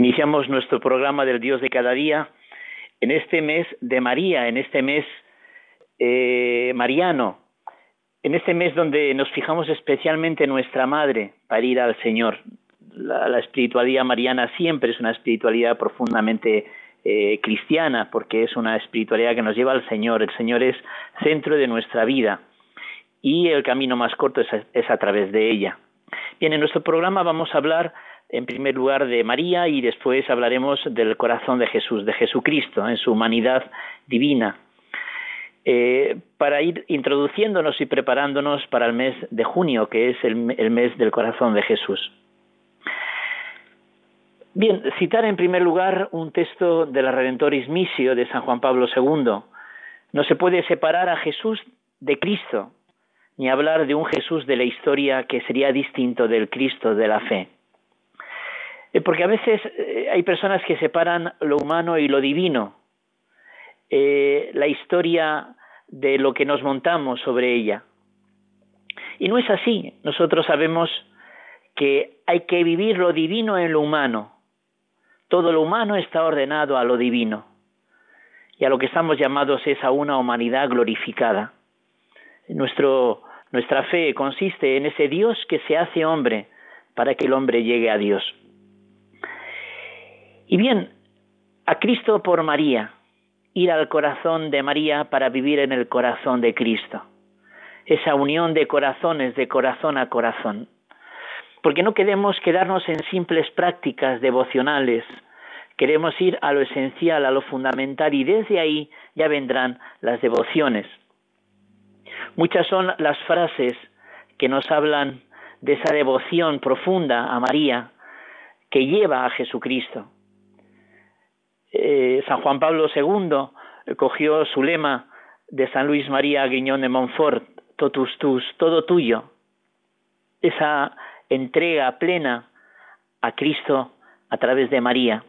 Iniciamos nuestro programa del Dios de cada día en este mes de María, en este mes eh, mariano, en este mes donde nos fijamos especialmente en nuestra madre para ir al Señor. La, espiritualidad mariana siempre es una espiritualidad profundamente eh, cristiana porque es una espiritualidad que nos lleva al Señor. El Señor es centro de nuestra vida y el camino más corto es a, es a través de ella. Bien, en nuestro programa vamos a hablar en primer lugar de María y después hablaremos del corazón de Jesús, de Jesucristo, en su humanidad divina, eh, para ir introduciéndonos y preparándonos para el mes de junio, que es el, el mes del corazón de Jesús. Bien, citar en primer lugar un texto de la Redentoris Missio de San Juan Pablo II. No se puede separar a Jesús de Cristo, ni hablar de un Jesús de la historia que sería distinto del Cristo de la fe. Eh, porque a veces eh, hay personas que separan lo humano y lo divino, eh, la historia de lo que nos montamos sobre ella. Y no es así. Nosotros sabemos que hay que vivir lo divino en lo humano. Todo lo humano está ordenado a lo divino. Y a lo que estamos llamados es a una humanidad glorificada. Nuestra fe consiste en ese Dios que se hace hombre para que el hombre llegue a Dios. Y bien, a Cristo por María, ir al corazón de María para vivir en el corazón de Cristo. Esa unión de corazones, de corazón a corazón. Porque no queremos quedarnos en simples prácticas devocionales, queremos ir a lo esencial, a lo fundamental, y desde ahí ya vendrán las devociones. Muchas son las frases que nos hablan de esa devoción profunda a María que lleva a Jesucristo. Eh, San Juan Pablo II cogió su lema de San Luis María Guiñón de Montfort, totus tus, todo tuyo, esa entrega plena a Cristo a través de María.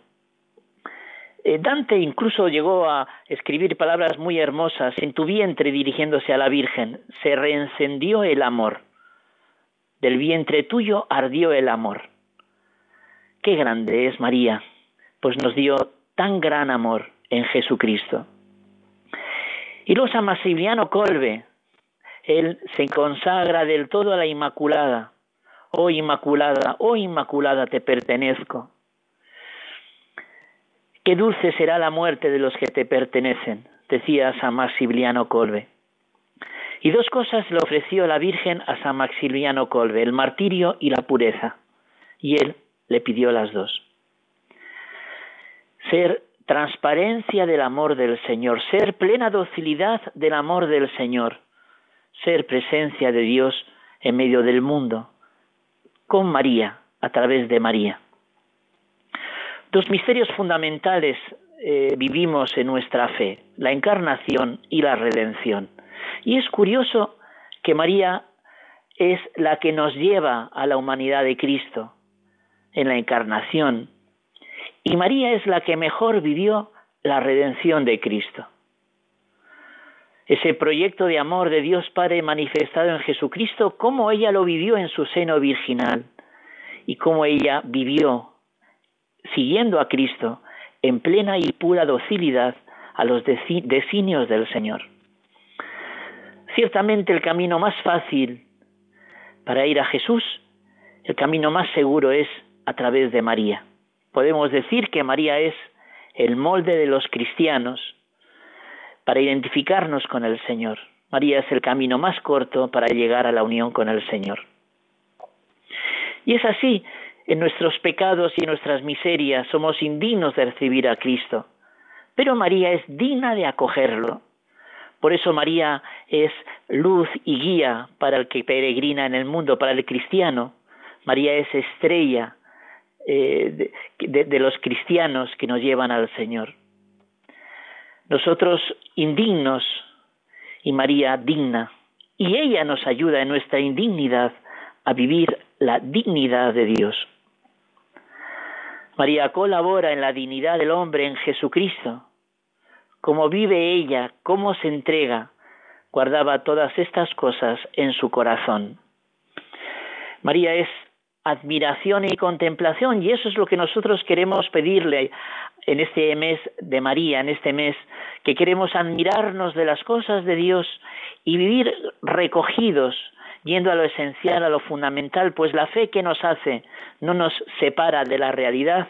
Eh, Dante incluso llegó a escribir palabras muy hermosas, en tu vientre dirigiéndose a la Virgen, se reencendió el amor, del vientre tuyo ardió el amor. Qué grande es María, pues nos dio tan gran amor en Jesucristo. Y luego San Maximiliano Colbe, él se consagra del todo a la Inmaculada. Oh Inmaculada, oh Inmaculada, te pertenezco. Qué dulce será la muerte de los que te pertenecen, decía San Maximiliano Colbe. Y dos cosas le ofreció la Virgen a San Maximiliano Colbe, el martirio y la pureza. Y él le pidió las dos ser transparencia del amor del Señor, ser plena docilidad del amor del Señor, ser presencia de Dios en medio del mundo, con María, a través de María. Dos misterios fundamentales eh, vivimos en nuestra fe, la encarnación y la redención. Y es curioso que María es la que nos lleva a la humanidad de Cristo en la encarnación, y María es la que mejor vivió la redención de Cristo. Ese proyecto de amor de Dios Padre manifestado en Jesucristo, cómo ella lo vivió en su seno virginal y cómo ella vivió siguiendo a Cristo en plena y pura docilidad a los designios del Señor. Ciertamente el camino más fácil para ir a Jesús, el camino más seguro es a través de María podemos decir que María es el molde de los cristianos para identificarnos con el Señor. María es el camino más corto para llegar a la unión con el Señor. Y es así, en nuestros pecados y en nuestras miserias somos indignos de recibir a Cristo, pero María es digna de acogerlo. Por eso María es luz y guía para el que peregrina en el mundo, para el cristiano. María es estrella eh, de los cristianos que nos llevan al Señor. Nosotros indignos y María digna, y ella nos ayuda en nuestra indignidad a vivir la dignidad de Dios. María colabora en la dignidad del hombre en Jesucristo. Cómo vive ella, cómo se entrega, guardaba todas estas cosas en su corazón. María es admiración y contemplación y eso es lo que nosotros queremos pedirle en este mes de María, en este mes que queremos admirarnos de las cosas de Dios y vivir recogidos, yendo a lo esencial, a lo fundamental, pues la fe que nos hace no nos separa de la realidad,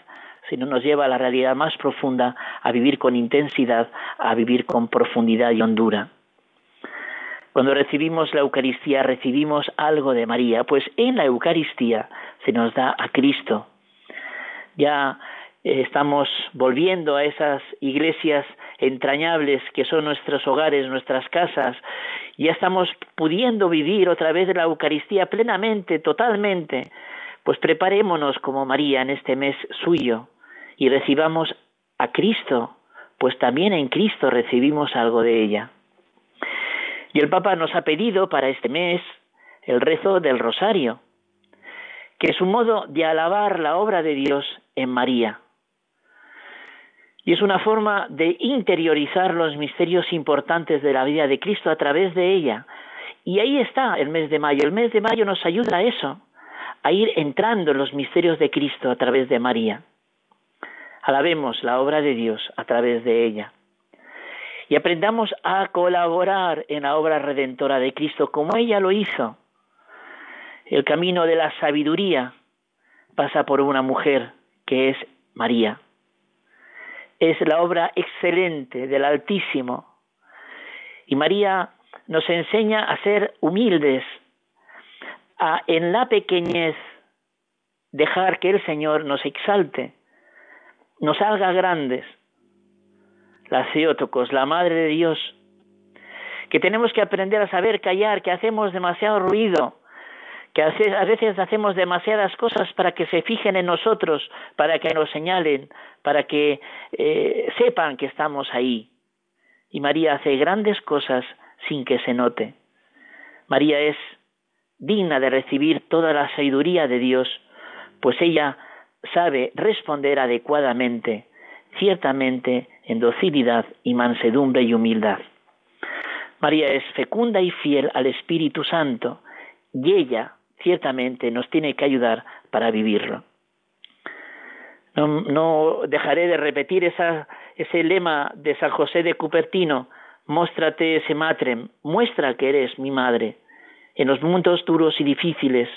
sino nos lleva a la realidad más profunda, a vivir con intensidad, a vivir con profundidad y hondura. Cuando recibimos la Eucaristía recibimos algo de María, pues en la Eucaristía se nos da a Cristo. Ya eh, estamos volviendo a esas iglesias entrañables que son nuestros hogares, nuestras casas, ya estamos pudiendo vivir otra vez la Eucaristía plenamente, totalmente, pues preparémonos como María en este mes suyo y recibamos a Cristo, pues también en Cristo recibimos algo de ella. Y el Papa nos ha pedido para este mes el rezo del rosario, que es un modo de alabar la obra de Dios en María. Y es una forma de interiorizar los misterios importantes de la vida de Cristo a través de ella. Y ahí está el mes de mayo. El mes de mayo nos ayuda a eso, a ir entrando en los misterios de Cristo a través de María. Alabemos la obra de Dios a través de ella y aprendamos a colaborar en la obra redentora de Cristo como ella lo hizo. El camino de la sabiduría pasa por una mujer que es María. Es la obra excelente del Altísimo. Y María nos enseña a ser humildes, a en la pequeñez dejar que el Señor nos exalte, nos haga grandes la Theotokos, la Madre de Dios, que tenemos que aprender a saber callar, que hacemos demasiado ruido, que a veces hacemos demasiadas cosas para que se fijen en nosotros, para que nos señalen, para que eh, sepan que estamos ahí. Y María hace grandes cosas sin que se note. María es digna de recibir toda la sabiduría de Dios, pues ella sabe responder adecuadamente, ciertamente en docilidad y mansedumbre y humildad. María es fecunda y fiel al Espíritu Santo y ella ciertamente nos tiene que ayudar para vivirlo. No, dejaré de repetir ese lema de San José de Cupertino, Móstrate ese matrem, muestra que eres mi madre. En los momentos duros y difíciles,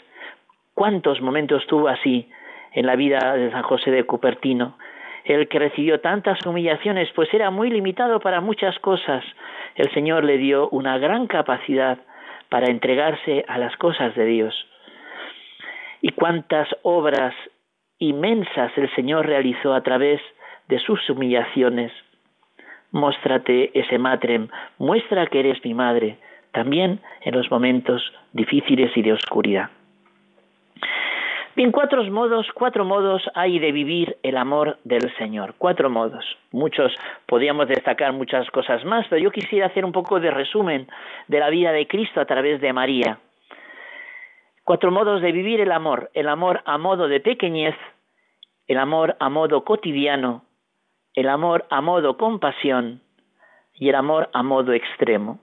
¿cuántos momentos tuvo así en la vida de San José de Cupertino? El que recibió tantas humillaciones, pues era muy limitado para muchas cosas. El Señor le dio una gran capacidad para entregarse a las cosas de Dios. Y cuántas obras inmensas el Señor realizó a través de sus humillaciones. Móstrate ese matrem, muestra que eres mi madre, también en los momentos difíciles y de oscuridad. Bien, cuatro modos, cuatro modos hay de vivir el amor del Señor. Cuatro modos. Muchos podríamos destacar muchas cosas más, pero yo quisiera hacer un poco de resumen de la vida de Cristo a través de María. Cuatro modos de vivir el amor. El amor a modo de pequeñez, el amor a modo cotidiano, el amor a modo compasión y el amor a modo extremo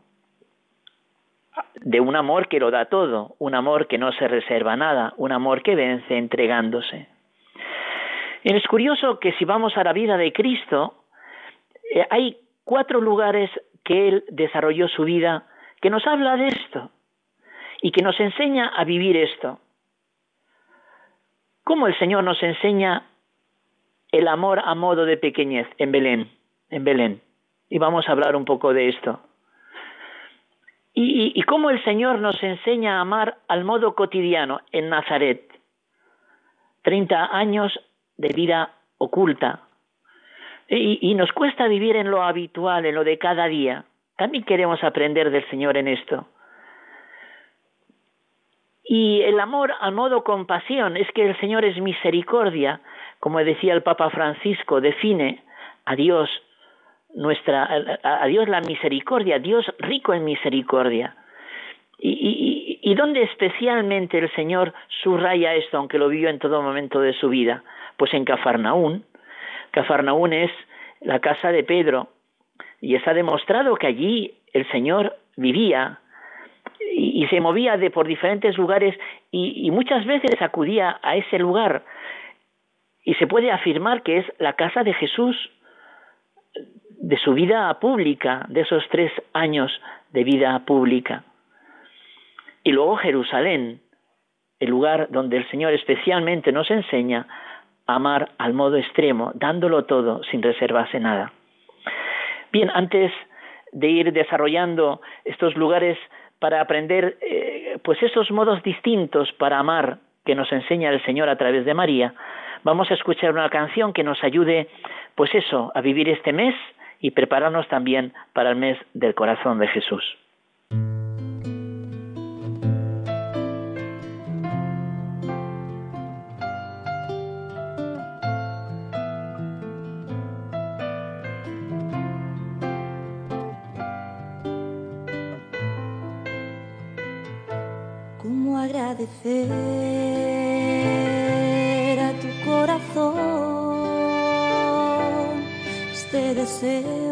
de un amor que lo da todo, un amor que no se reserva nada, un amor que vence entregándose. Es curioso que si vamos a la vida de Cristo, eh, hay cuatro lugares que Él desarrolló su vida que nos habla de esto y que nos enseña a vivir esto. ¿Cómo el Señor nos enseña el amor a modo de pequeñez en Belén? En Belén. Y vamos a hablar un poco de esto. Y, cómo el Señor nos enseña a amar al modo cotidiano en Nazaret. Treinta años de vida oculta. Y, nos cuesta vivir en lo habitual, en lo de cada día. También queremos aprender del Señor en esto. Y el amor a modo compasión es que el Señor es misericordia, como decía el Papa Francisco, define a Dios nuestra a, Dios la misericordia, Dios rico en misericordia. Y, y, y, dónde especialmente el Señor subraya esto, aunque lo vio en todo momento de su vida? Pues en Cafarnaún. Cafarnaún es la casa de Pedro y está demostrado que allí el Señor vivía y, se movía de por diferentes lugares y, y muchas veces acudía a ese lugar y se puede afirmar que es la casa de Jesús de su vida pública, de esos tres años de vida pública. Y luego Jerusalén, el lugar donde el Señor especialmente nos enseña a amar al modo extremo, dándolo todo sin reservarse nada. Bien, antes de ir desarrollando estos lugares para aprender eh, pues esos modos distintos para amar que nos enseña el Señor a través de María, vamos a escuchar una canción que nos ayude pues eso, a vivir este mes y prepararnos también para el mes del corazón de Jesús. ¿Cómo agradecer este deseo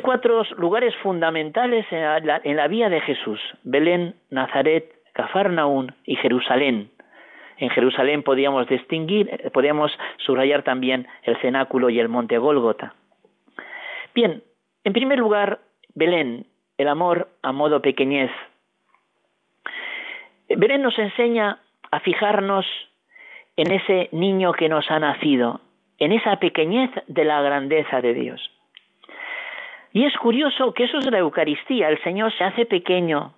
cuatro lugares fundamentales en la, en la vía de Jesús, Belén, Nazaret, Cafarnaún y Jerusalén. En Jerusalén podíamos distinguir, podíamos subrayar también el cenáculo y el monte Gólgota. Bien, en primer lugar, Belén, el amor a modo pequeñez. Belén nos enseña a fijarnos en ese niño que nos ha nacido, en esa pequeñez de la grandeza de Dios. Y es curioso que eso es la Eucaristía, el Señor se hace pequeño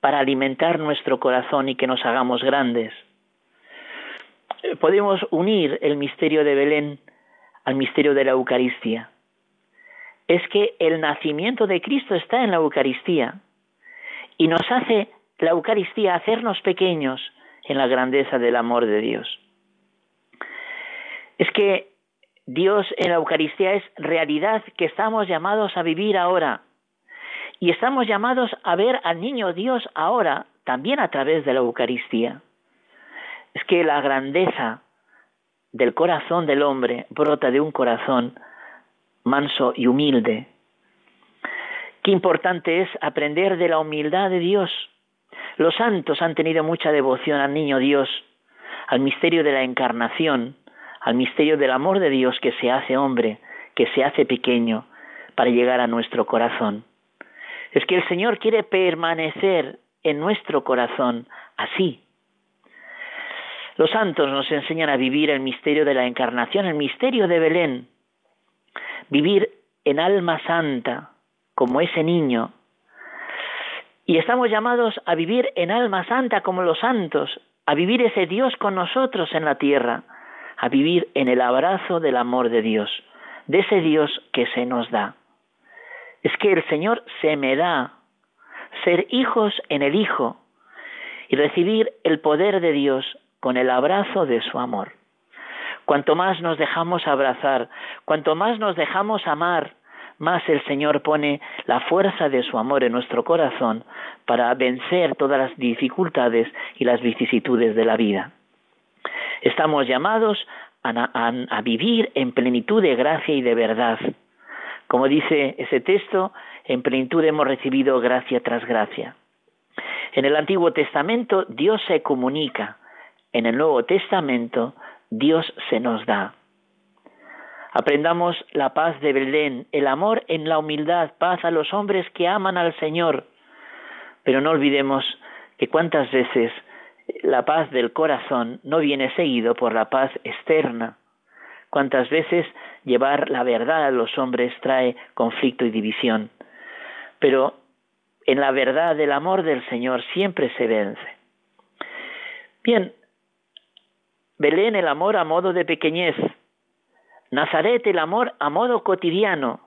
para alimentar nuestro corazón y que nos hagamos grandes. Eh, podemos unir el misterio de Belén al misterio de la Eucaristía. Es que el nacimiento de Cristo está en la Eucaristía y nos hace la Eucaristía hacernos pequeños en la grandeza del amor de Dios. Es que Dios en la Eucaristía es realidad que estamos llamados a vivir ahora. Y estamos llamados a ver al niño Dios ahora, también a través de la Eucaristía. Es que la grandeza del corazón del hombre brota de un corazón manso y humilde. Qué importante es aprender de la humildad de Dios. Los santos han tenido mucha devoción al niño Dios, al misterio de la encarnación, al misterio del amor de Dios que se hace hombre, que se hace pequeño, para llegar a nuestro corazón. Es que el Señor quiere permanecer en nuestro corazón así. Los santos nos enseñan a vivir el misterio de la encarnación, el misterio de Belén, vivir en alma santa, como ese niño. Y estamos llamados a vivir en alma santa como los santos, a vivir ese Dios con nosotros en la tierra, a vivir en el abrazo del amor de Dios, de ese Dios que se nos da. Es que el Señor se me da ser hijos en el Hijo y recibir el poder de Dios con el abrazo de su amor. Cuanto más nos dejamos abrazar, cuanto más nos dejamos amar, más el Señor pone la fuerza de su amor en nuestro corazón para vencer todas las dificultades y las vicisitudes de la vida. Estamos llamados a, vivir en plenitud de gracia y de verdad. Como dice ese texto, en plenitud hemos recibido gracia tras gracia. En el Antiguo Testamento Dios se comunica, en el Nuevo Testamento Dios se nos da. Aprendamos la paz de Belén, el amor en la humildad, paz a los hombres que aman al Señor. Pero no olvidemos que cuántas veces la paz del corazón no viene seguido por la paz externa. Cuántas veces llevar la verdad a los hombres trae conflicto y división. Pero en la verdad del amor del Señor siempre se vence. Bien, Belén el amor a modo de pequeñez, Nazaret el amor a modo cotidiano,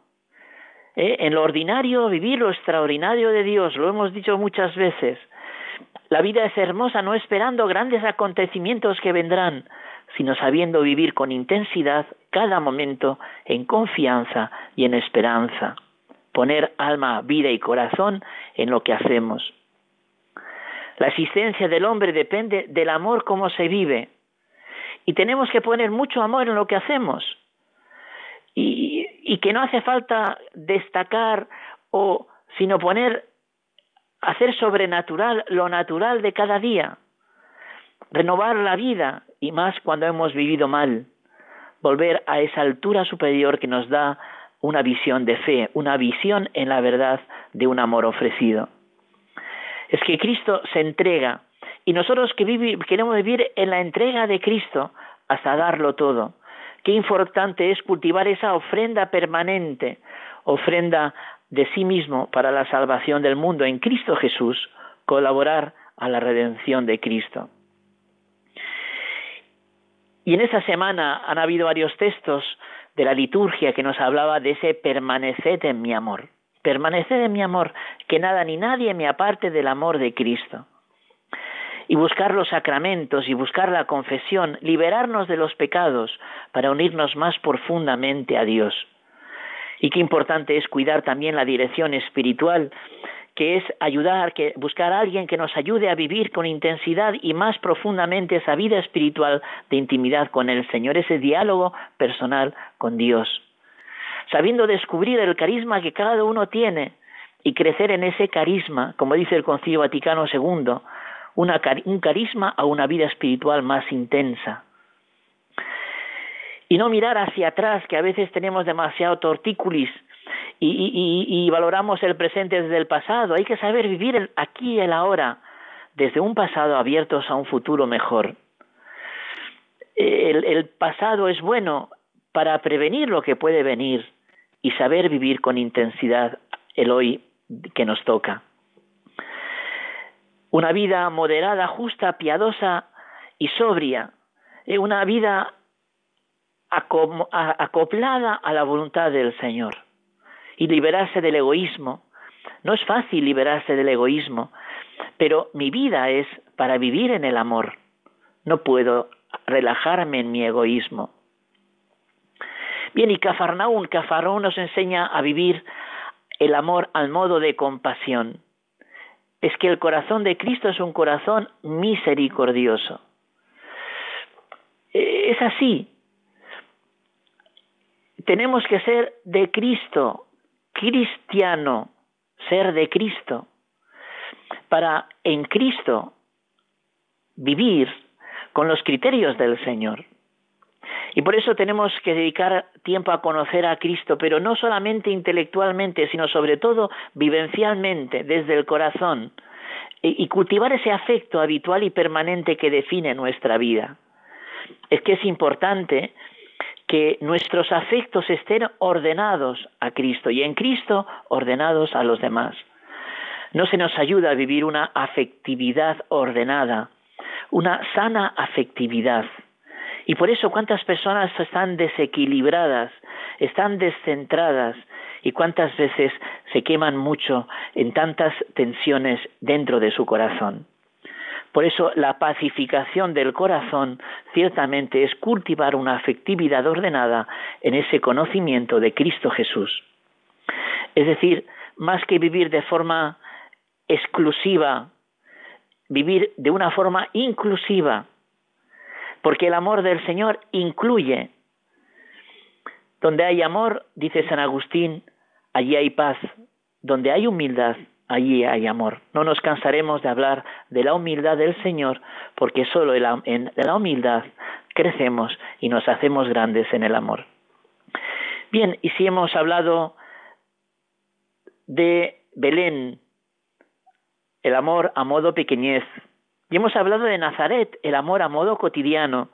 ¿Eh? en lo ordinario vivir lo extraordinario de Dios, lo hemos dicho muchas veces. La vida es hermosa no esperando grandes acontecimientos que vendrán, sino sabiendo vivir con intensidad cada momento en confianza y en esperanza. Poner alma, vida y corazón en lo que hacemos. La existencia del hombre depende del amor como se vive. Y tenemos que poner mucho amor en lo que hacemos. Y, que no hace falta destacar o sino poner hacer sobrenatural lo natural de cada día, renovar la vida y más cuando hemos vivido mal, volver a esa altura superior que nos da una visión de fe, una visión en la verdad de un amor ofrecido. Es que Cristo se entrega y nosotros que queremos vivir en la entrega de Cristo hasta darlo todo. Qué importante es cultivar esa ofrenda permanente, ofrenda de sí mismo para la salvación del mundo en Cristo Jesús, colaborar a la redención de Cristo. Y en esa semana han habido varios textos de la liturgia que nos hablaba de ese permaneced en mi amor. Permaneced en mi amor, que nada ni nadie me aparte del amor de Cristo. Y buscar los sacramentos y buscar la confesión, liberarnos de los pecados para unirnos más profundamente a Dios. Y qué importante es cuidar también la dirección espiritual, que es ayudar, que buscar a alguien que nos ayude a vivir con intensidad y más profundamente esa vida espiritual de intimidad con el Señor, ese diálogo personal con Dios. Sabiendo descubrir el carisma que cada uno tiene y crecer en ese carisma, como dice el Concilio Vaticano II, un carisma a una vida espiritual más intensa y no mirar hacia atrás, que a veces tenemos demasiado tortícolis y, valoramos el presente desde el pasado. Hay que saber vivir aquí y el ahora, desde un pasado abiertos a un futuro mejor. El, el pasado es bueno para prevenir lo que puede venir y saber vivir con intensidad el hoy que nos toca. Una vida moderada, justa, piadosa y sobria. Eh, una vida acoplada a la voluntad del Señor y liberarse del egoísmo. No es fácil liberarse del egoísmo, pero mi vida es para vivir en el amor. No puedo relajarme en mi egoísmo. Bien, y Cafarnaún, Cafarnaún nos enseña a vivir el amor al modo de compasión. Es que el corazón de Cristo es un corazón misericordioso. Es así, tenemos que ser de Cristo, cristiano, ser de Cristo, para en Cristo vivir con los criterios del Señor. Y por eso tenemos que dedicar tiempo a conocer a Cristo, pero no solamente intelectualmente, sino sobre todo vivencialmente, desde el corazón, y, cultivar ese afecto habitual y permanente que define nuestra vida. Es que es importante que nuestros afectos estén ordenados a Cristo y en Cristo ordenados a los demás. No se nos ayuda a vivir una afectividad ordenada, una sana afectividad. Y por eso cuántas personas están desequilibradas, están descentradas y cuántas veces se queman mucho en tantas tensiones dentro de su corazón. Por eso la pacificación del corazón ciertamente es cultivar una afectividad ordenada en ese conocimiento de Cristo Jesús. Es decir, más que vivir de forma exclusiva, vivir de una forma inclusiva, porque el amor del Señor incluye. Donde hay amor, dice San Agustín, allí hay paz. Donde hay humildad, allí hay amor. No nos cansaremos de hablar de la humildad del Señor, porque solo en la humildad crecemos y nos hacemos grandes en el amor. Bien, y si hemos hablado de Belén, el amor a modo pequeñez, y hemos hablado de Nazaret, el amor a modo cotidiano,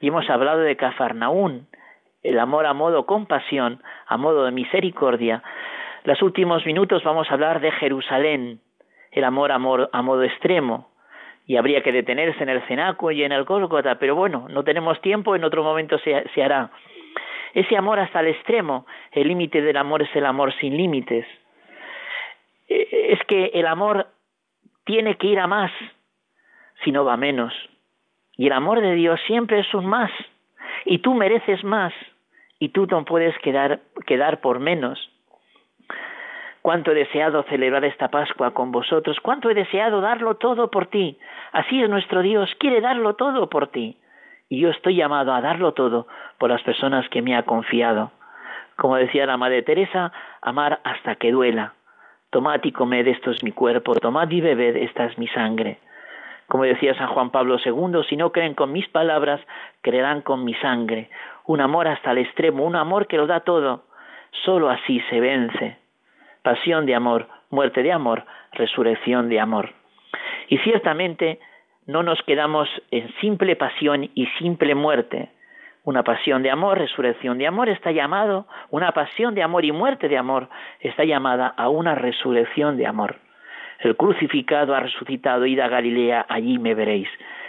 y hemos hablado de Cafarnaún, el amor a modo compasión, a modo de misericordia. Los últimos minutos vamos a hablar de Jerusalén, el amor a, modo extremo, y habría que detenerse en el cenaco y en el Gólgota, pero bueno, no tenemos tiempo, en otro momento se hará. Ese amor hasta el extremo, el límite del amor es el amor sin límites. Eh, es que el amor tiene que ir a más, si no va a menos. Y el amor de Dios siempre es un más. Y tú mereces más. Y tú no puedes quedar, quedar por menos. Cuánto he deseado celebrar esta Pascua con vosotros. Cuánto he deseado darlo todo por ti. Así es nuestro Dios. Quiere darlo todo por ti. Y yo estoy llamado a darlo todo por las personas que me ha confiado. Como decía la Madre Teresa, amar hasta que duela. Tomad y comed, esto es mi cuerpo, tomad y bebed, esta es mi sangre. Como decía San Juan Pablo II, si no creen con mis palabras, creerán con mi sangre. Un amor hasta el extremo, un amor que lo da todo. Solo así se vence. Pasión de amor, muerte de amor, resurrección de amor. Y ciertamente no nos quedamos en simple pasión y simple muerte, una pasión de amor, resurrección de amor está llamado, una pasión de amor y muerte de amor está llamada a una resurrección de amor. El crucificado ha resucitado, id a Galilea, allí me veréis.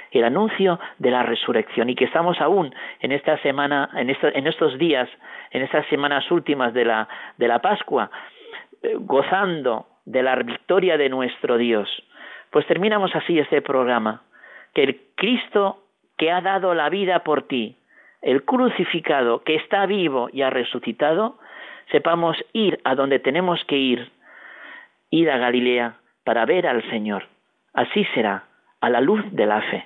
El anuncio de la resurrección y que estamos aún en esta semana, en, estos días, en estas semanas últimas de la, de la Pascua, gozando de la victoria de nuestro Dios. Pues terminamos así este programa, que el Cristo que ha dado la vida por ti, el crucificado que está vivo y ha resucitado, sepamos ir a donde tenemos que ir, ir a Galilea para ver al Señor. Así será, a la luz de la fe.